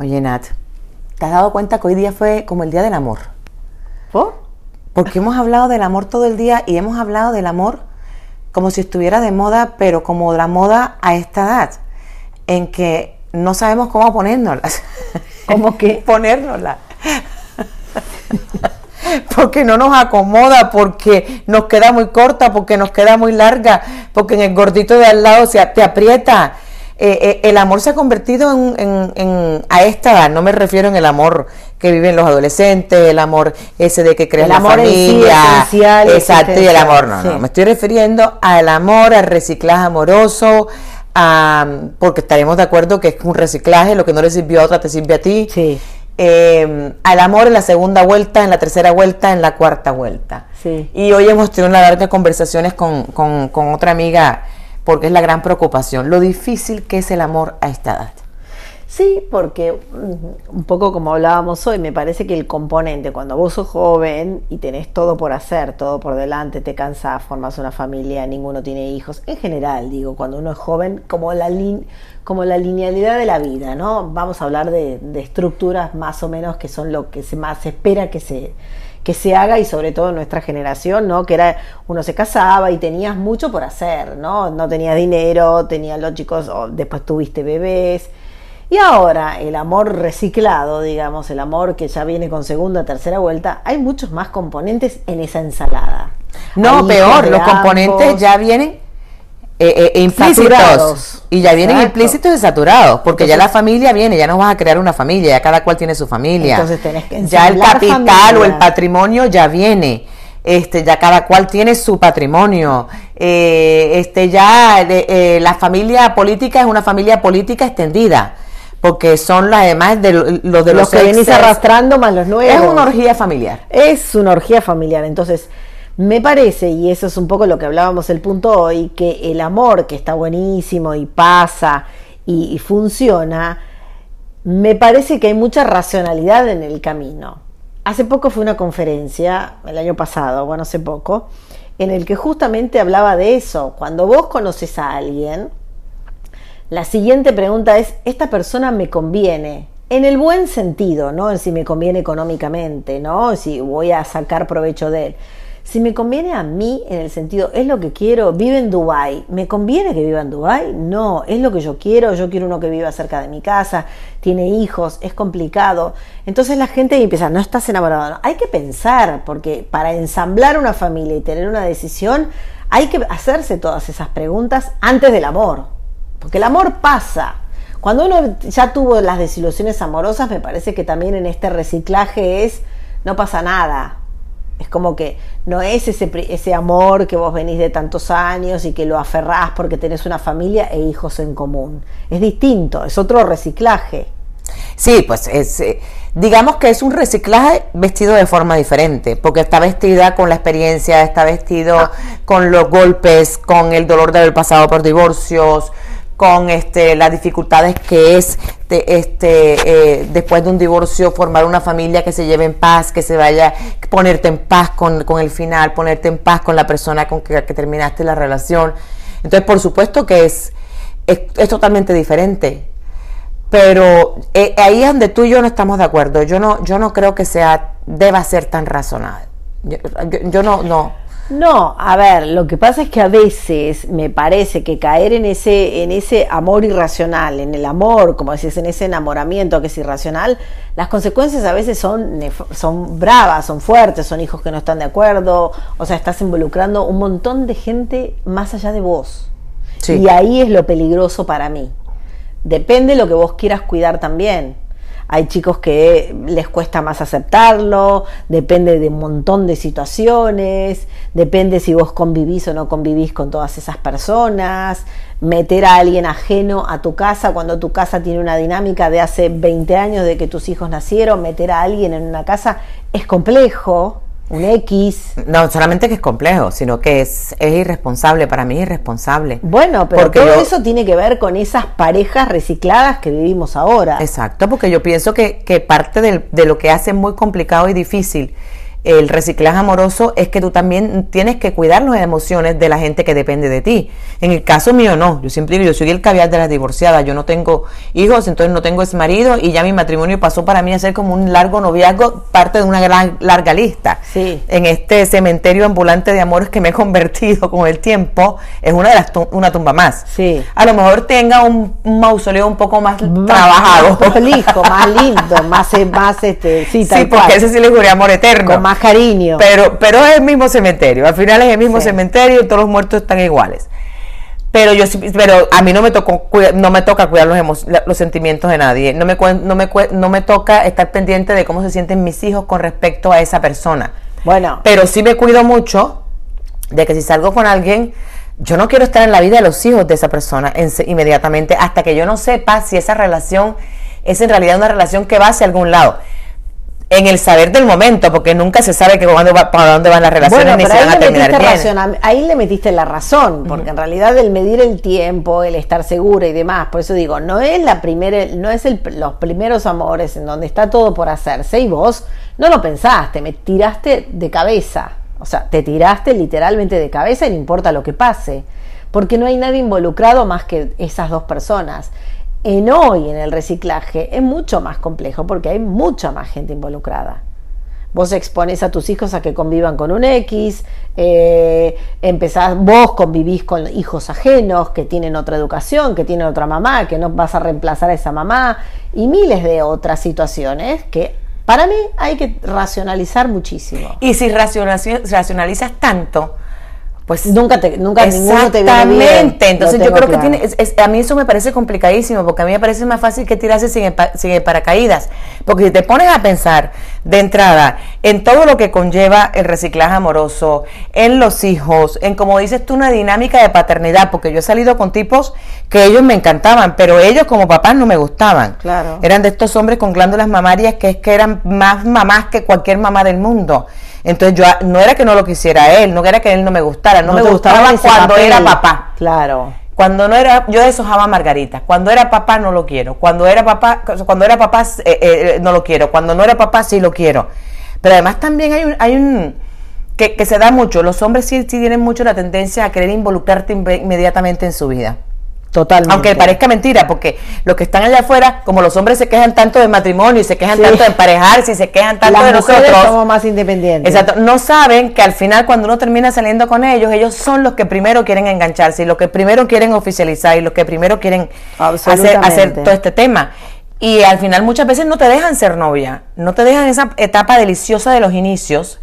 Oye, Nat, ¿te has dado cuenta que hoy día fue como el día del amor? ¿Por? Porque hemos hablado del amor todo el día y hemos hablado del amor como si estuviera de moda, pero como la moda a esta edad, en que no sabemos cómo ponérnoslas. ¿Cómo que? ponérnoslas. porque no nos acomoda, porque nos queda muy corta, porque nos queda muy larga, porque en el gordito de al lado se te aprieta. Eh, eh, el amor se ha convertido en, a esta edad, no me refiero en el amor que viven los adolescentes, el amor ese de que crees la familia, exacto, y el amor, no, no, me estoy refiriendo al amor, al reciclaje amoroso, porque estaremos de acuerdo que es un reciclaje, lo que no le sirvió a otra te sirve a ti. Sí. Eh, al amor en la segunda vuelta, en la tercera vuelta, en la cuarta vuelta. Sí. Y hoy hemos tenido una larga conversaciones con, con, con otra amiga porque es la gran preocupación, lo difícil que es el amor a esta edad. Sí, porque mm, un poco como hablábamos hoy, me parece que el componente, cuando vos sos joven y tenés todo por hacer, todo por delante, te cansás, formas una familia, ninguno tiene hijos, en general, digo, cuando uno es joven, como la, como la linealidad de la vida, ¿no? Vamos a hablar de, de estructuras más o menos que son lo que se más espera que se, que se haga y sobre todo en nuestra generación, ¿no? Que era, uno se casaba y tenías mucho por hacer, ¿no? No tenías dinero, tenías los chicos, después tuviste bebés. Y ahora el amor reciclado, digamos, el amor que ya viene con segunda, tercera vuelta, hay muchos más componentes en esa ensalada. No, peor, los componentes ya vienen eh, eh, implícitos y ya vienen implícitos y saturados porque ya la familia viene ya no vas a crear una familia ya cada cual tiene su familia. Entonces tenés que ya el capital o el patrimonio ya viene. Este ya cada cual tiene su patrimonio. Eh, este ya la familia política es una familia política extendida porque son además de los de los, que venís arrastrando más los nuevos es una orgía familiar. Es una orgía familiar. Entonces me parece, y eso es un poco lo que hablábamos el punto hoy, que el amor que está buenísimo y pasa y, funciona, me parece que hay mucha racionalidad en el camino. Hace poco fue una conferencia, el año pasado, bueno, hace poco, en el que justamente hablaba de eso. Cuando vos conoces a alguien, la siguiente pregunta es, ¿esta persona me conviene? En el buen sentido, no en si me conviene económicamente, ¿no? Si voy a sacar provecho de él si me conviene a mí en el sentido, es lo que quiero, vive en Dubai, ¿me conviene que viva en Dubai? No, es lo que yo quiero, yo quiero uno que viva cerca de mi casa, tiene hijos, es complicado. Entonces la gente empieza, no estás enamorado, no. hay que pensar, porque para ensamblar una familia y tener una decisión, hay que hacerse todas esas preguntas antes del amor, porque el amor pasa. Cuando uno ya tuvo las desilusiones amorosas, me parece que también en este reciclaje es, no pasa nada, es como que no es ese, ese amor que vos venís de tantos años y que lo aferrás porque tenés una familia e hijos en común. Es distinto, es otro reciclaje. Sí, pues es, eh, digamos que es un reciclaje vestido de forma diferente, porque está vestida con la experiencia, está vestido ah. con los golpes, con el dolor de haber pasado por divorcios, con este, las dificultades que es este, eh, después de un divorcio formar una familia que se lleve en paz, que se vaya, ponerte en paz con, el final, ponerte en paz con la persona con que, que terminaste la relación. Entonces, por supuesto que es, es, totalmente diferente. Pero eh, ahí es donde tú y yo no estamos de acuerdo. Yo no, yo no creo que sea, deba ser tan razonable. yo no, no. No, a ver, lo que pasa es que a veces me parece que caer en ese, en ese amor irracional, en el amor, como decís, en ese enamoramiento que es irracional, las consecuencias a veces son, son bravas, son fuertes, son hijos que no están de acuerdo, o sea, estás involucrando un montón de gente más allá de vos. Y ahí es lo peligroso para mí. Depende de lo que vos quieras cuidar también hay chicos que les cuesta más aceptarlo, depende de un montón de situaciones, depende si vos convivís o no convivís con todas esas personas, meter a alguien ajeno a tu casa cuando tu casa tiene una dinámica de hace 20 años de que tus hijos nacieron, meter a alguien en una casa es complejo, un X. No solamente que es complejo, sino que es, es irresponsable, para mí es irresponsable. Bueno, pero todo eso tiene que ver con esas parejas recicladas que vivimos ahora. Exacto, porque yo pienso que, que parte de lo que hace muy complicado y difícil el reciclaje amoroso es que tú también tienes que cuidar las emociones de la gente que depende de ti. En el caso mío no, yo siempre digo, yo soy el caviar de las divorciadas, yo no tengo hijos, entonces no tengo ex marido y ya mi matrimonio pasó para mí a ser como un largo noviazgo, parte de una gran larga lista. Sí. En este cementerio ambulante de amores que me he convertido con el tiempo, es una de las una tumba más. Sí. A lo mejor tenga un, mausoleo un poco más, trabajado. Más prolijo, más lindo, más, más este, sí, sí porque ese sí le juré amor eterno. Con más cariño. Pero, pero es el mismo cementerio. Al final es el mismo cementerio y todos los muertos están iguales. Pero yo pero a mí no me tocó no me toca cuidar los, los sentimientos de nadie. No me, no, me, no me toca estar pendiente de cómo se sienten mis hijos con respecto a esa persona. Bueno. Pero sí me cuido mucho de que si salgo con alguien, yo no quiero estar en la vida de los hijos de esa persona inmediatamente hasta que yo no sepa si esa relación es en realidad una relación que va hacia algún lado en el saber del momento, porque nunca se sabe que cuando va, para dónde van las relaciones ni se van a terminar bien. ahí le metiste la razón, porque en realidad el medir el tiempo, el estar segura y demás, por eso digo, no es la primera, no es el, los primeros amores en donde está todo por hacerse y vos no lo pensaste, me tiraste de cabeza, o sea, te tiraste literalmente de cabeza y no importa lo que pase, porque no hay nadie involucrado más que esas dos personas en hoy en el reciclaje es mucho más complejo porque hay mucha más gente involucrada. Vos expones a tus hijos a que convivan con un X, eh, empezás, vos convivís con hijos ajenos que tienen otra educación, que tienen otra mamá, que no vas a reemplazar a esa mamá, y miles de otras situaciones que para mí hay que racionalizar muchísimo. Y si racionalizas tanto, pues nunca te nunca exactamente. Entonces yo creo que tiene a mí eso me parece complicadísimo porque a mí me parece más fácil que tirarse sin, sin paracaídas. Porque si te pones a pensar de entrada en todo lo que conlleva el reciclaje amoroso en los hijos en como dices tú una dinámica de paternidad porque yo he salido con tipos que ellos me encantaban pero ellos como papás no me gustaban. Claro. Eran de estos hombres con glándulas mamarias que es que eran más mamás que cualquier mamá del mundo entonces yo no era que no lo quisiera él, no era que él no me gustara, no, me gustaba, cuando era papá. Claro. Cuando no era, yo deshojaba Margarita. Cuando era papá no lo quiero. Cuando era papá, cuando era papá eh, eh, no lo quiero. Cuando no era papá sí lo quiero. Pero además también hay un, hay un que, que se da mucho. Los hombres sí, sí tienen mucho la tendencia a querer involucrarte inmediatamente en su vida. Totalmente. Aunque parezca mentira, porque los que están allá afuera, como los hombres se quejan tanto de matrimonio y se quejan tanto de emparejarse y se quejan tanto de nosotros. somos más independientes. Exacto. No saben que al final, cuando uno termina saliendo con ellos, ellos son los que primero quieren engancharse y los que primero quieren oficializar y los que primero quieren hacer, hacer todo este tema. Y al final, muchas veces no te dejan ser novia, no te dejan esa etapa deliciosa de los inicios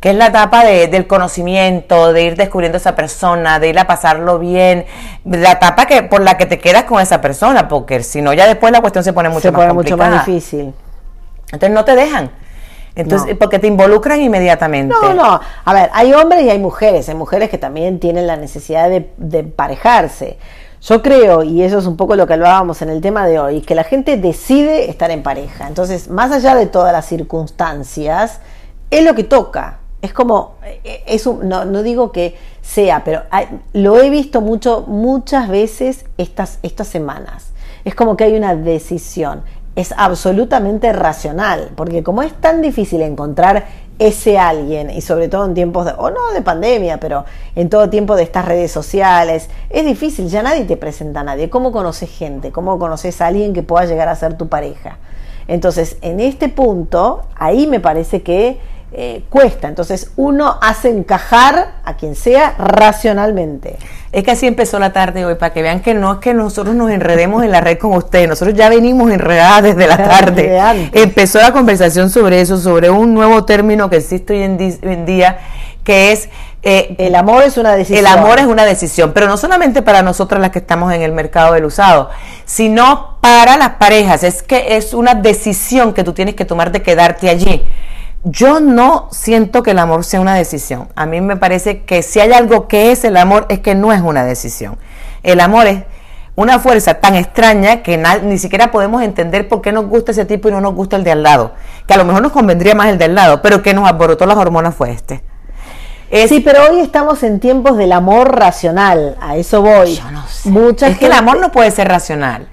que es la etapa de, del conocimiento, de ir descubriendo a esa persona, de ir a pasarlo bien, la etapa que por la que te quedas con esa persona, porque si no ya después la cuestión se pone mucho se más pone mucho más difícil. Entonces no te dejan. Entonces, porque te involucran inmediatamente. No, no. A ver, hay hombres y hay mujeres. Hay mujeres que también tienen la necesidad de, de emparejarse. Yo creo, y eso es un poco lo que hablábamos en el tema de hoy, que la gente decide estar en pareja. Entonces, más allá de todas las circunstancias, es lo que toca. Es como, eh, es no, no, digo que sea, pero lo he visto mucho, muchas veces estas, estas semanas. Es como que hay una decisión. Es absolutamente racional, porque como es tan difícil encontrar ese alguien, y sobre todo en tiempos de, o no de pandemia, pero en todo tiempo de estas redes sociales, es difícil, ya nadie te presenta a nadie. ¿Cómo conoces gente? ¿Cómo conoces a alguien que pueda llegar a ser tu pareja? Entonces, en este punto, ahí me parece que eh, cuesta. Entonces uno hace encajar a quien sea racionalmente. Es que así empezó la tarde hoy, para que vean que no es que nosotros nos enredemos en la red con ustedes, nosotros ya venimos enredadas desde la tarde. Empezó la conversación sobre eso, sobre un nuevo término que existe hoy en, día, que es... Eh, el amor es una decisión. El amor es una decisión, pero no solamente para nosotras las que estamos en el mercado del usado, sino para las parejas. Es que es una decisión que tú tienes que tomar de quedarte allí yo no siento que el amor sea una decisión. A mí me parece que si hay algo que es el amor es que no es una decisión. El amor es una fuerza tan extraña que ni siquiera podemos entender por qué nos gusta ese tipo y no nos gusta el de al lado. Que a lo mejor nos convendría más el de al lado, pero que nos alborotó las hormonas fue este. sí, pero hoy estamos en tiempos del amor racional, a eso voy. Yo no sé. es que el amor no puede ser racional.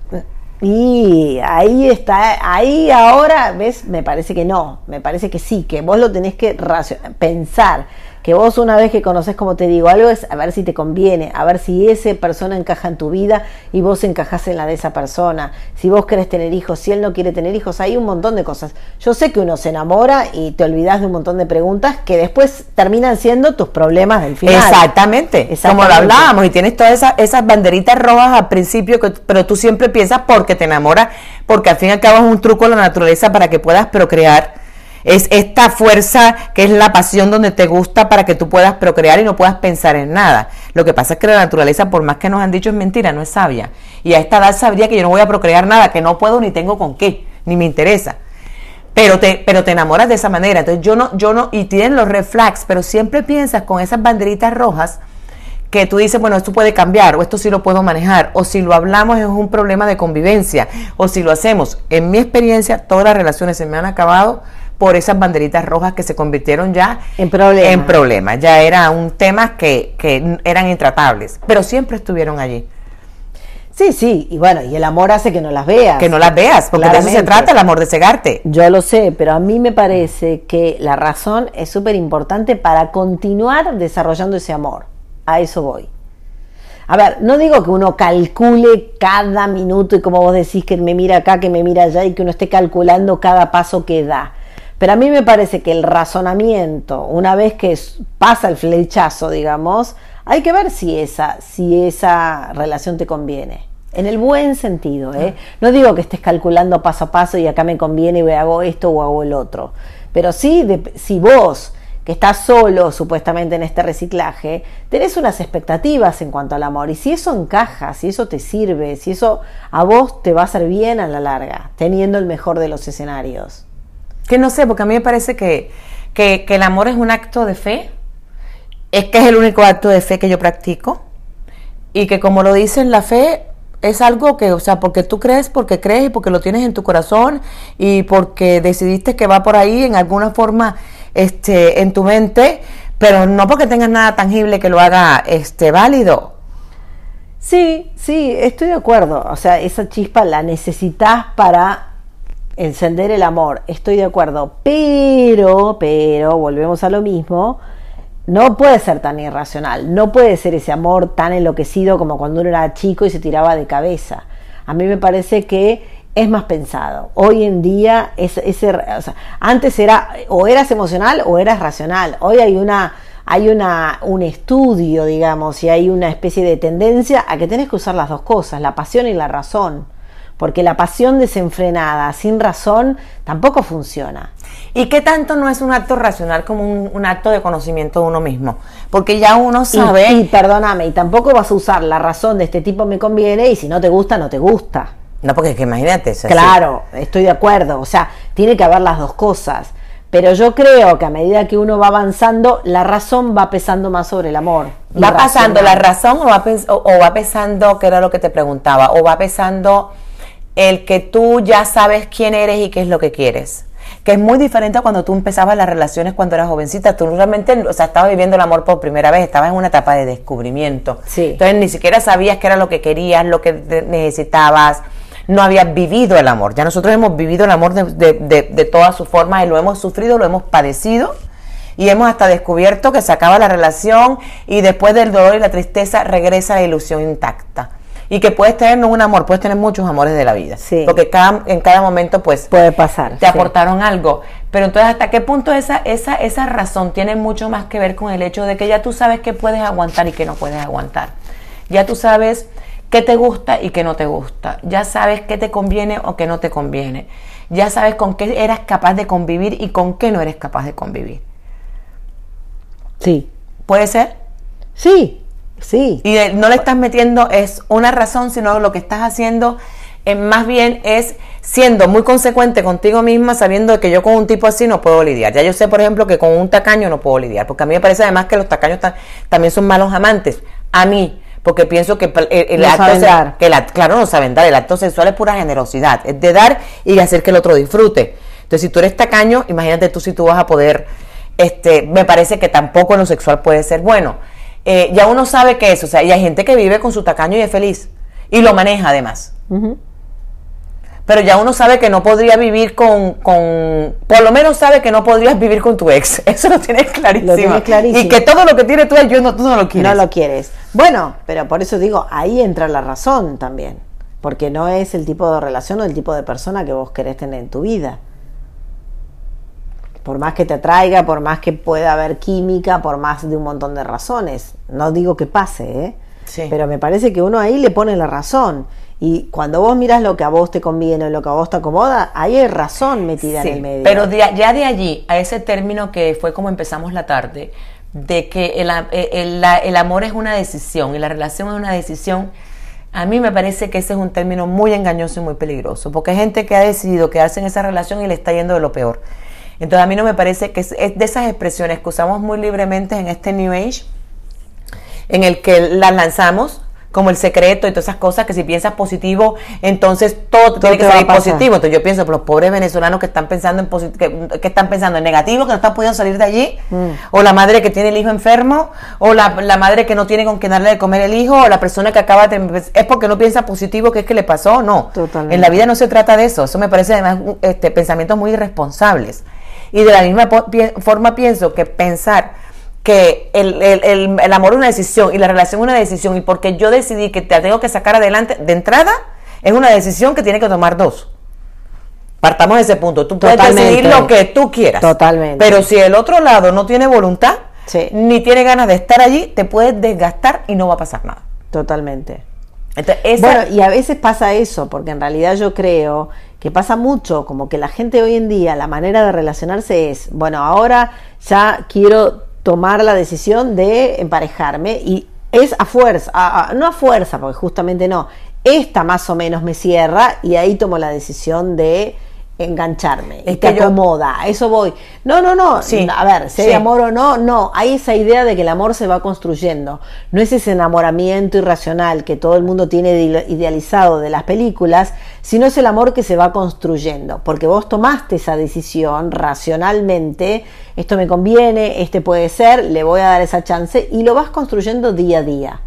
Y ahí está, ahí ahora, ¿ves? Me parece que no, me parece que sí, que vos lo tenés que pensar que vos una vez que conoces, como te digo, algo es a ver si te conviene, a ver si esa persona encaja en tu vida y vos encajás en la de esa persona, si vos querés tener hijos, si él no quiere tener hijos, hay un montón de cosas. Yo sé que uno se enamora y te olvidas de un montón de preguntas que después terminan siendo tus problemas del final. Exactamente, como lo hablábamos y tienes todas esas, esas banderitas rojas al principio, pero tú siempre piensas porque te enamoras, porque al fin y al cabo es un truco de la naturaleza para que puedas procrear es esta fuerza que es la pasión donde te gusta para que tú puedas procrear y no puedas pensar en nada. Lo que pasa es que la naturaleza, por más que nos han dicho es mentira, no es sabia. Y a esta edad sabría que yo no voy a procrear nada, que no puedo ni tengo con qué, ni me interesa. Pero te, pero te enamoras de esa manera. Entonces yo no, yo no, y tienen los reflex, pero siempre piensas con esas banderitas rojas que tú dices, bueno, esto puede cambiar, o esto sí lo puedo manejar, o si lo hablamos es un problema de convivencia, o si lo hacemos. En mi experiencia, todas las relaciones se me han acabado por esas banderitas rojas que se convirtieron ya en problemas. En problemas. Ya era un tema que, que eran intratables, pero siempre estuvieron allí. Sí, sí, y bueno, y el amor hace que no las veas. Que no las veas, porque de eso se trata el amor de cegarte. Yo lo sé, pero a mí me parece que la razón es súper importante para continuar desarrollando ese amor. A eso voy. A ver, no digo que uno calcule cada minuto y como vos decís que me mira acá, que me mira allá y que uno esté calculando cada paso que da. Pero a mí me parece que el razonamiento, una vez que pasa el flechazo, digamos, hay que ver si esa, si esa relación te conviene. En el buen sentido, ¿eh? No digo que estés calculando paso a paso y acá me conviene y hago esto o hago el otro. Pero sí, si vos, que estás solo supuestamente en este reciclaje, tenés unas expectativas en cuanto al amor. Y si eso encaja, si eso te sirve, si eso a vos te va a hacer bien a la larga, teniendo el mejor de los escenarios. Que no sé, porque a mí me parece que, que, el amor es un acto de fe, es que es el único acto de fe que yo practico, y que como lo dicen, la fe es algo que, o sea, porque tú crees, porque crees y porque lo tienes en tu corazón y porque decidiste que va por ahí en alguna forma este, en tu mente, pero no porque tengas nada tangible que lo haga este, válido. Sí, sí, estoy de acuerdo. O sea, esa chispa la necesitas para encender el amor, estoy de acuerdo, pero, pero, volvemos a lo mismo, no puede ser tan irracional, no puede ser ese amor tan enloquecido como cuando uno era chico y se tiraba de cabeza. A mí me parece que es más pensado. Hoy en día es ese, antes era o eras emocional o eras racional. Hoy hay una hay una, un estudio, digamos, y hay una especie de tendencia a que tenés que usar las dos cosas, la pasión y la razón porque la pasión desenfrenada, sin razón, tampoco funciona. ¿Y qué tanto no es un acto racional como un, acto de conocimiento de uno mismo? Porque ya uno sabe... Y, perdóname, y tampoco vas a usar la razón de este tipo me conviene y si no te gusta, no te gusta. No, porque es que imagínate. claro, estoy de acuerdo. O sea, tiene que haber las dos cosas. Pero yo creo que a medida que uno va avanzando, la razón va pesando más sobre el amor. ¿Va pasando la razón o va, o va pesando, que era lo que te preguntaba, o va pesando el que tú ya sabes quién eres y qué es lo que quieres. Que es muy diferente a cuando tú empezabas las relaciones cuando eras jovencita. Tú realmente, o sea, estabas viviendo el amor por primera vez, estabas en una etapa de descubrimiento. Sí. Entonces ni siquiera sabías qué era lo que querías, lo que necesitabas. No habías vivido el amor. Ya nosotros hemos vivido el amor de, de, de todas sus formas y lo hemos sufrido, lo hemos padecido y hemos hasta descubierto que se acaba la relación y después del dolor y la tristeza regresa la ilusión intacta y que puedes tener no un amor, puedes tener muchos amores de la vida. Sí. Porque cada, en cada momento, pues. Puede pasar. Te aportaron algo. Pero entonces, ¿hasta qué punto esa, esa, esa razón tiene mucho más que ver con el hecho de que ya tú sabes qué puedes aguantar y qué no puedes aguantar? Ya tú sabes qué te gusta y qué no te gusta. Ya sabes qué te conviene o qué no te conviene. Ya sabes con qué eres capaz de convivir y con qué no eres capaz de convivir. Sí. ¿Puede ser? Sí, Sí. Y no le estás metiendo es una razón, sino lo que estás haciendo eh, más bien es siendo muy consecuente contigo misma, sabiendo que yo con un tipo así no puedo lidiar. Ya yo sé, por ejemplo, que con un tacaño no puedo lidiar, porque a mí me parece además que los tacaños también son malos amantes. A mí, porque pienso que el, acto que claro, no saben dar, el acto sexual es pura generosidad, es de dar y hacer que el otro disfrute. Entonces, si tú eres tacaño, imagínate tú si tú vas a poder, este, me parece que tampoco lo sexual puede ser bueno. Eh, ya uno sabe que es, o sea, y hay gente que vive con su tacaño y es feliz y lo maneja además. pero ya uno sabe que no podría vivir con, con, por lo menos sabe que no podrías vivir con tu ex. Eso lo tienes clarísimo. Lo tienes clarísimo. Y que todo lo que tiene tu ex, yo no, tú no lo quieres. No lo quieres. Bueno, pero por eso digo, ahí entra la razón también. Porque no es el tipo de relación o el tipo de persona que vos querés tener en tu vida. Por más que te atraiga, por más que pueda haber química, por más de un montón de razones. No digo que pase, ¿eh? Sí. Pero me parece que uno ahí le pone la razón. Y cuando vos miras lo que a vos te conviene, lo que a vos te acomoda, ahí hay razón metida Sí, en el medio. Pero de- ya de allí a ese término que fue como empezamos la tarde, de que el, eh, el- el amor es una decisión y la relación es una decisión, a mí me parece que ese es un término muy engañoso y muy peligroso, porque hay gente que ha decidido quedarse en esa relación y le está yendo de lo peor. Entonces a mí no me parece que es, es de esas expresiones que usamos muy libremente en este New Age, en el que las lanzamos como el secreto y todas esas cosas que si piensas positivo, entonces todo, tiene que salir positivo. Entonces yo pienso, los pobres venezolanos que están pensando en que, que están pensando en negativo, que no están pudiendo salir de allí, Mm. o la madre que tiene el hijo enfermo, o la, la madre que no tiene con qué darle de comer el hijo, o la persona que acaba de es porque no piensa positivo, que es que le pasó, no. Totalmente. En la vida no se trata de eso. Eso me parece además este, pensamientos muy irresponsables. Y de la misma forma pienso que pensar que el, el- el- el amor es una decisión y la relación es una decisión y porque yo decidí que te tengo que sacar adelante de entrada, es una decisión que tiene que tomar dos. Partamos de ese punto. Tú puedes Totalmente. decidir lo que tú quieras. Totalmente. Pero si el otro lado no tiene voluntad, Sí. ni tiene ganas de estar allí, te puedes desgastar y no va a pasar nada. Totalmente. Entonces, esa- Bueno, y a veces pasa eso, porque en realidad yo creo que pasa mucho, como que la gente hoy en día, la manera de relacionarse es, bueno, ahora ya quiero tomar la decisión de emparejarme y es a fuerza, a- no a fuerza, porque justamente no, esta más o menos me cierra y ahí tomo la decisión de engancharme Es te que yo- acomoda, a eso voy. No, no, no, Sí, a ver, si hay amor o no, no, hay esa idea de que el amor se va construyendo. No es ese enamoramiento irracional que todo el mundo tiene ide- idealizado de las películas, sino es el amor que se va construyendo, porque vos tomaste esa decisión racionalmente, esto me conviene, este puede ser, le voy a dar esa chance y lo vas construyendo día a día.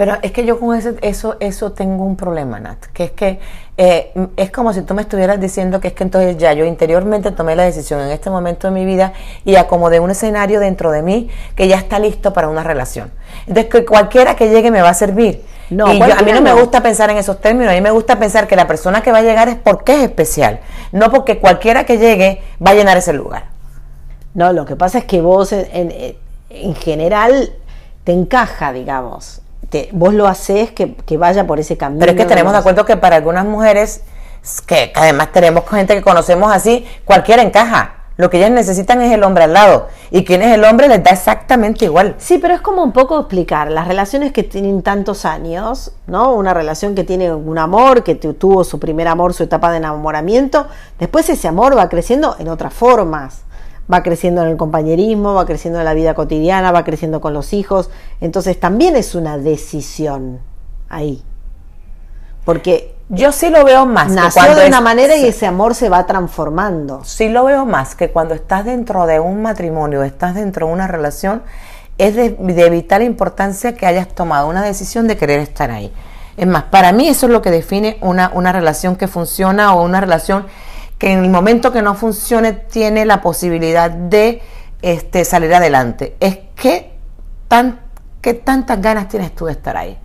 Pero es que yo con ese- eso, eso tengo un problema, Nat, que es que eh, es como si tú me estuvieras diciendo que es que entonces ya yo interiormente tomé la decisión en este momento de mi vida y acomodé un escenario dentro de mí que ya está listo para una relación. Entonces que cualquiera que llegue me va a servir. No, y yo- a mí no me gusta pensar en esos términos, a mí me gusta pensar que la persona que va a llegar es porque es especial, no porque cualquiera que llegue va a llenar ese lugar. No, lo que pasa es que vos en, en- en general te encaja, digamos. Te- vos lo haces que, que vaya por ese camino. Pero es que tenemos de acuerdo que para algunas mujeres, que además tenemos gente que conocemos así, cualquiera encaja. Lo que ellas necesitan es el hombre al lado. Y quien es el hombre les da exactamente igual. Sí, pero es como un poco explicar las relaciones que tienen tantos años, ¿no? Una relación que tiene un amor, que tu- tuvo su primer amor, su etapa de enamoramiento, después ese amor va creciendo en otras formas. Va creciendo en el compañerismo, va creciendo en la vida cotidiana, va creciendo con los hijos. Entonces también es una decisión ahí. Porque Yo sí lo veo más. que nació cuando de es- una manera y ese amor se va transformando. sí lo veo más que cuando estás dentro de un matrimonio, estás dentro de una relación, es de, de vital importancia que hayas tomado una decisión de querer estar ahí. Es más, para mí eso es lo que define una, una relación que funciona o una relación que en el momento que no funcione tiene la posibilidad de este, salir adelante. Es que tan, qué tantas ganas tienes tú de estar ahí.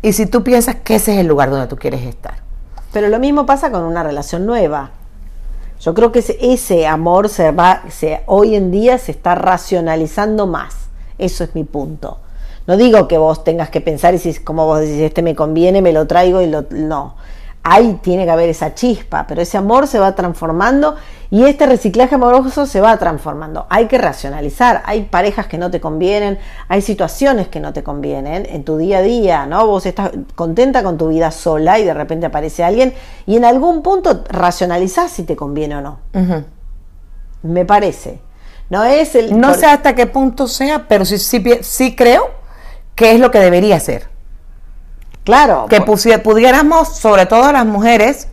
Y si tú piensas que ese es el lugar donde tú quieres estar. Pero lo mismo pasa con una relación nueva. Yo creo que ese, amor se va, se, hoy en día se está racionalizando más. Eso es mi punto. No digo que vos tengas que pensar y si como vos decís, este me conviene, me lo traigo y lo no. Ahí tiene que haber esa chispa, pero ese amor se va transformando y este reciclaje amoroso se va transformando. Hay que racionalizar, hay parejas que no te convienen, hay situaciones que no te convienen en tu día a día, ¿no? Vos estás contenta con tu vida sola y de repente aparece alguien y en algún punto racionalizás si te conviene o no. Me parece. No es el No por- sé hasta qué punto sea, pero sí, sí, sí creo que es lo que debería ser. Claro, Que pusi- pudiéramos, sobre todo las mujeres,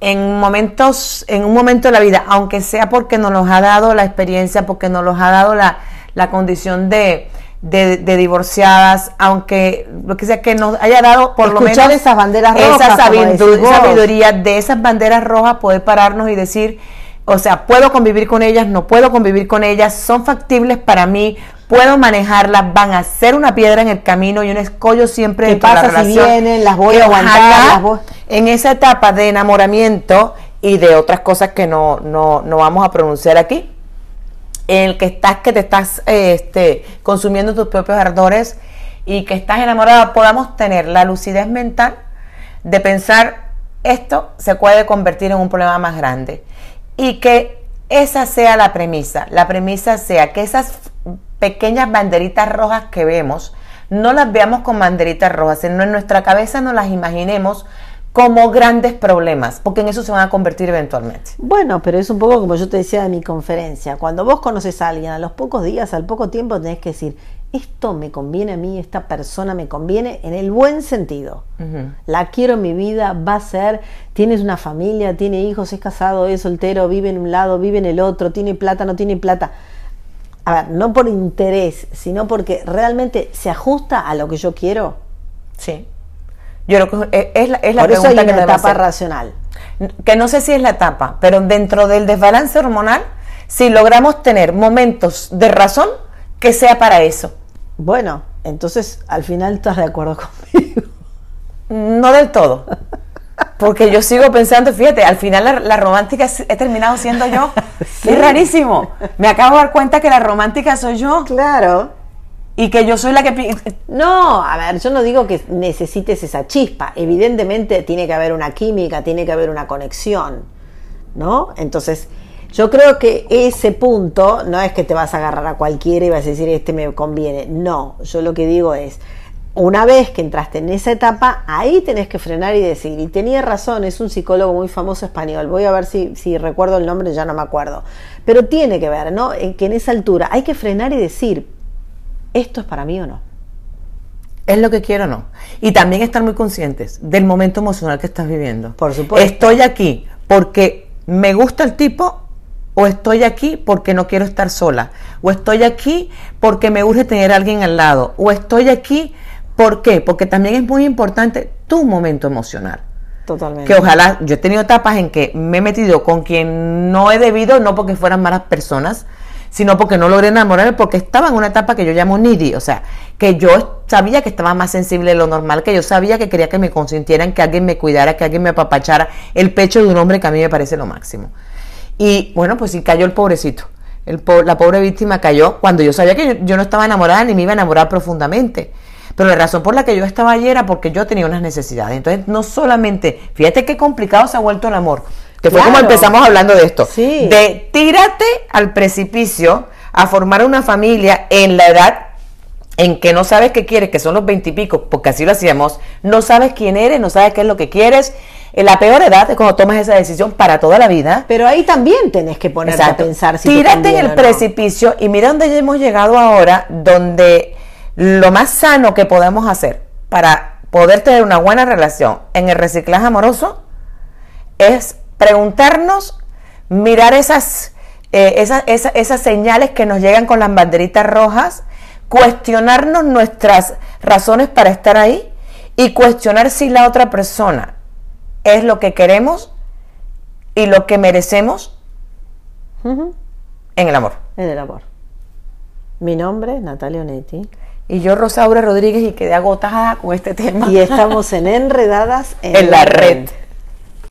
en momentos, en un momento de la vida, aunque sea porque nos los ha dado la experiencia, porque nos los ha dado la, la condición de, de, divorciadas, aunque lo que sea que nos haya dado por lo menos esas banderas rojas, esa sabiduría de esas banderas rojas, poder pararnos y decir, o sea, puedo convivir con ellas, no puedo convivir con ellas, son factibles para mí, puedo manejarlas, van a ser una piedra en el camino y un escollo siempre ¿Qué pasa la si vienen? Las voy a aguantar. En esa etapa de enamoramiento y de otras cosas que no, no, no vamos a pronunciar aquí, en el que estás, que te estás este, consumiendo tus propios ardores y que estás enamorada, podamos tener la lucidez mental de pensar esto se puede convertir en un problema más grande y que esa sea la premisa. La premisa sea que esas pequeñas banderitas rojas que vemos, no las veamos con banderitas rojas, sino en nuestra cabeza no las imaginemos como grandes problemas, porque en eso se van a convertir eventualmente. Bueno, pero es un poco como yo te decía en mi conferencia, cuando vos conoces a alguien, a los pocos días, al poco tiempo tenés que decir, esto me conviene a mí, esta persona me conviene en el buen sentido. La quiero en mi vida, va a ser, tienes una familia, tiene hijos, es casado, es soltero, vive en un lado, vive en el otro, tiene plata, no tiene plata. A ver, no por interés, sino porque realmente se ajusta a lo que yo quiero. Sí. Yo lo que es la, es Por eso hay una etapa racional. Que no sé si es la etapa, pero dentro del desbalance hormonal, si logramos tener momentos de razón, que sea para eso. Bueno, entonces al final estás de acuerdo conmigo. No del todo. Porque yo sigo pensando, fíjate, al final la, romántica he terminado siendo yo. Es rarísimo. Me acabo de dar cuenta que la romántica soy yo. Claro y que yo soy la que... No, a ver, yo no digo que necesites esa chispa. Evidentemente tiene que haber una química, tiene que haber una conexión, ¿no? Entonces, yo creo que ese punto no es que te vas a agarrar a cualquiera y vas a decir, este me conviene. No, yo lo que digo es, una vez que entraste en esa etapa, ahí tenés que frenar y decir, y tenía razón, es un psicólogo muy famoso español, voy a ver si, si recuerdo el nombre, ya no me acuerdo, pero tiene que ver, ¿no? En que en esa altura hay que frenar y decir, ¿esto es para mí o no? Es lo que quiero o no. Y también estar muy conscientes del momento emocional que estás viviendo. Por supuesto. Estoy aquí porque me gusta el tipo o estoy aquí porque no quiero estar sola, o estoy aquí porque me urge tener a alguien al lado, o estoy aquí, ¿por qué? Porque también es muy importante tu momento emocional. Totalmente. Que ojalá, yo he tenido etapas en que me he metido con quien no he debido, no porque fueran malas personas, sino porque no logré enamorarme, porque estaba en una etapa que yo llamo needy, o sea, que yo sabía que estaba más sensible de lo normal, que yo sabía que quería que me consintieran, que alguien me cuidara, que alguien me apapachara el pecho de un hombre que a mí me parece lo máximo. Y bueno, pues sí cayó el pobrecito. El la pobre víctima cayó cuando yo sabía que yo, no estaba enamorada ni me iba a enamorar profundamente. Pero la razón por la que yo estaba allí era porque yo tenía unas necesidades. Entonces, no solamente, fíjate qué complicado se ha vuelto el amor que fue como empezamos hablando de esto. De tírate al precipicio a formar una familia en la edad en que no sabes qué quieres, que son los veintipico, porque así lo hacíamos, no sabes quién eres, no sabes qué es lo que quieres. En la peor edad es cuando tomas esa decisión para toda la vida. Pero ahí también tenés que ponerte a pensar si Tírate en el precipicio y mira dónde hemos llegado ahora, donde lo más sano que podemos hacer para poder tener una buena relación en el reciclaje amoroso es preguntarnos, mirar esas, eh, esas, esas, señales que nos llegan con las banderitas rojas, cuestionarnos nuestras razones para estar ahí y cuestionar si la otra persona es lo que queremos y lo que merecemos en el amor. En el amor. Mi nombre es Natalia Onetti. Y yo, Rosaura Rodríguez, y quedé agotada con este tema. Y estamos en Enredadas en, la, red.